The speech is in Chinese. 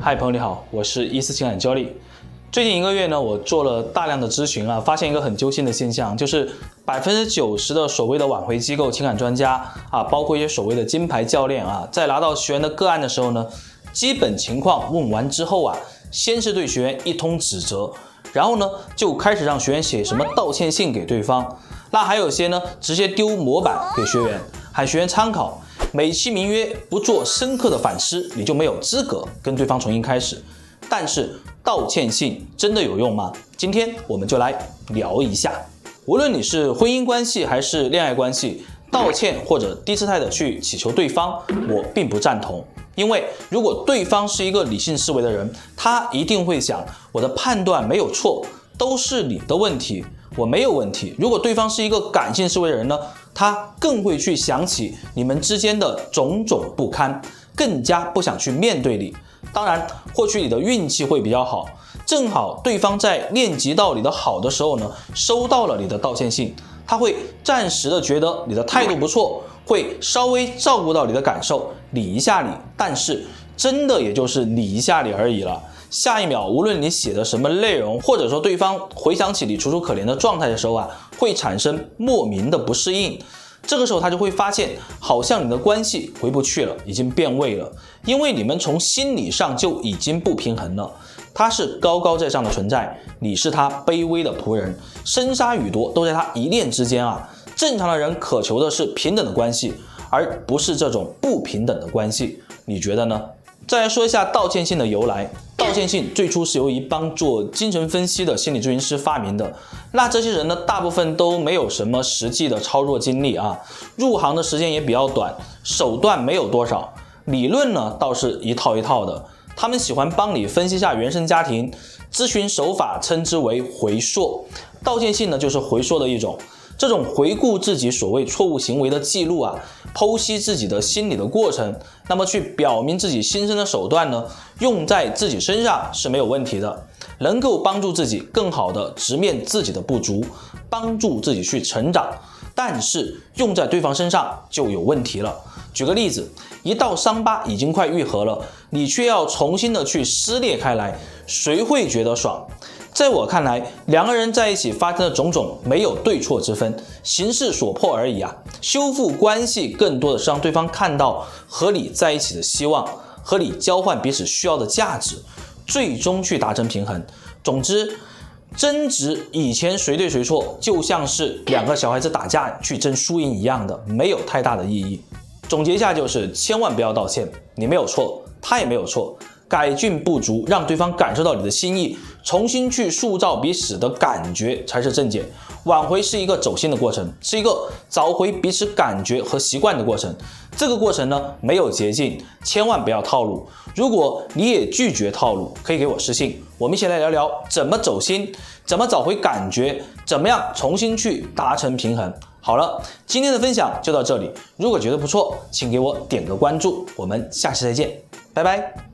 嗨，朋友你好，我是一思情感焦虑。最近一个月呢，我做了大量的咨询啊，发现一个很揪心的现象，就是百分之九十的所谓的挽回机构、情感专家啊，包括一些所谓的金牌教练啊，在拿到学员的个案的时候呢，基本情况问完之后啊，先是对学员一通指责，然后呢，就开始让学员写什么道歉信给对方。那还有些呢，直接丢模板给学员，喊学员参考。美其名曰不做深刻的反思，你就没有资格跟对方重新开始。但是道歉信真的有用吗？今天我们就来聊一下。无论你是婚姻关系还是恋爱关系，道歉或者低姿态的去祈求对方，我并不赞同。因为如果对方是一个理性思维的人，他一定会想，我的判断没有错，都是你的问题。我没有问题。如果对方是一个感性思维的人呢，他更会去想起你们之间的种种不堪，更加不想去面对你。当然，或许你的运气会比较好，正好对方在念及到你的好的时候呢，收到了你的道歉信，他会暂时的觉得你的态度不错，会稍微照顾到你的感受，理一下你。但是真的也就是理一下你而已了。下一秒，无论你写的什么内容，或者说对方回想起你楚楚可怜的状态的时候啊，会产生莫名的不适应。这个时候他就会发现，好像你的关系回不去了，已经变味了，因为你们从心理上就已经不平衡了。他是高高在上的存在，你是他卑微的仆人，生杀予夺都在他一念之间啊。正常的人渴求的是平等的关系，而不是这种不平等的关系。你觉得呢？再来说一下道歉信的由来。道歉信最初是由一帮做精神分析的心理咨询师发明的。那这些人呢，大部分都没有什么实际的操作经历啊，入行的时间也比较短，手段没有多少，理论呢倒是一套一套的。他们喜欢帮你分析下原生家庭，咨询手法称之为回溯。道歉信呢，就是回溯的一种。这种回顾自己所谓错误行为的记录啊，剖析自己的心理的过程，那么去表明自己心声的手段呢，用在自己身上是没有问题的，能够帮助自己更好的直面自己的不足，帮助自己去成长。但是用在对方身上就有问题了。举个例子，一道伤疤已经快愈合了，你却要重新的去撕裂开来，谁会觉得爽？在我看来，两个人在一起发生的种种没有对错之分，形势所迫而已啊。修复关系更多的是让对方看到和你在一起的希望，和你交换彼此需要的价值，最终去达成平衡。总之，争执以前谁对谁错，就像是两个小孩子打架去争输赢一样的，没有太大的意义。总结一下就是，千万不要道歉，你没有错，他也没有错。改进不足，让对方感受到你的心意，重新去塑造彼此的感觉才是正解。挽回是一个走心的过程，是一个找回彼此感觉和习惯的过程。这个过程呢，没有捷径，千万不要套路。如果你也拒绝套路，可以给我私信，我们一起来聊聊怎么走心，怎么找回感觉，怎么样重新去达成平衡。好了，今天的分享就到这里。如果觉得不错，请给我点个关注。我们下期再见，拜拜。